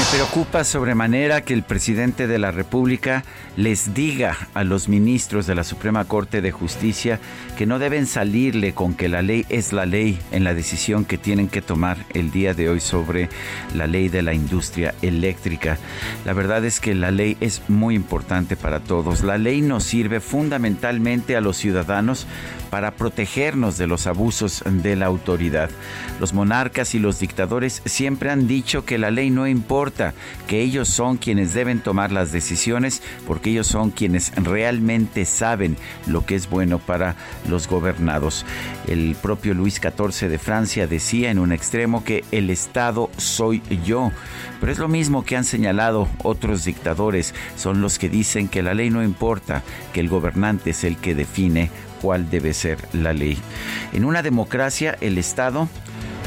Me preocupa sobremanera que el presidente de la República les diga a los ministros de la Suprema Corte de Justicia que no deben salirle con que la ley es la ley en la decisión que tienen que tomar el día de hoy sobre la ley de la industria eléctrica. La verdad es que la ley es muy importante para todos. La ley nos sirve fundamentalmente a los ciudadanos para protegernos de los abusos de la autoridad. Los monarcas y los dictadores siempre han dicho que la ley no que ellos son quienes deben tomar las decisiones porque ellos son quienes realmente saben lo que es bueno para los gobernados. El propio Luis XIV de Francia decía en un extremo que el Estado soy yo, pero es lo mismo que han señalado otros dictadores, son los que dicen que la ley no importa, que el gobernante es el que define cuál debe ser la ley. En una democracia, el Estado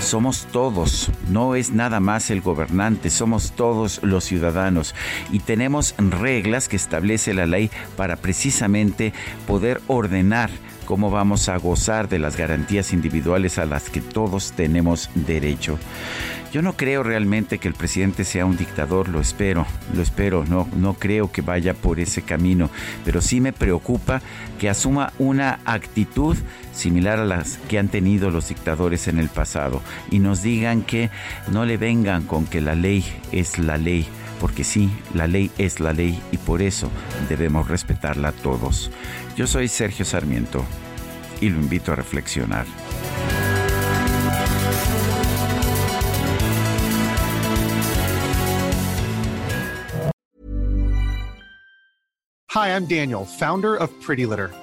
somos todos, no es nada más el gobernante, somos todos los ciudadanos. Y tenemos reglas que establece la ley para precisamente poder ordenar cómo vamos a gozar de las garantías individuales a las que todos tenemos derecho. Yo no creo realmente que el presidente sea un dictador, lo espero, lo espero, no, no creo que vaya por ese camino, pero sí me preocupa que asuma una actitud similar a las que han tenido los dictadores en el pasado y nos digan que no le vengan con que la ley es la ley porque sí, la ley es la ley y por eso debemos respetarla todos. Yo soy Sergio Sarmiento y lo invito a reflexionar. Hi, I'm Daniel, founder of Pretty Litter.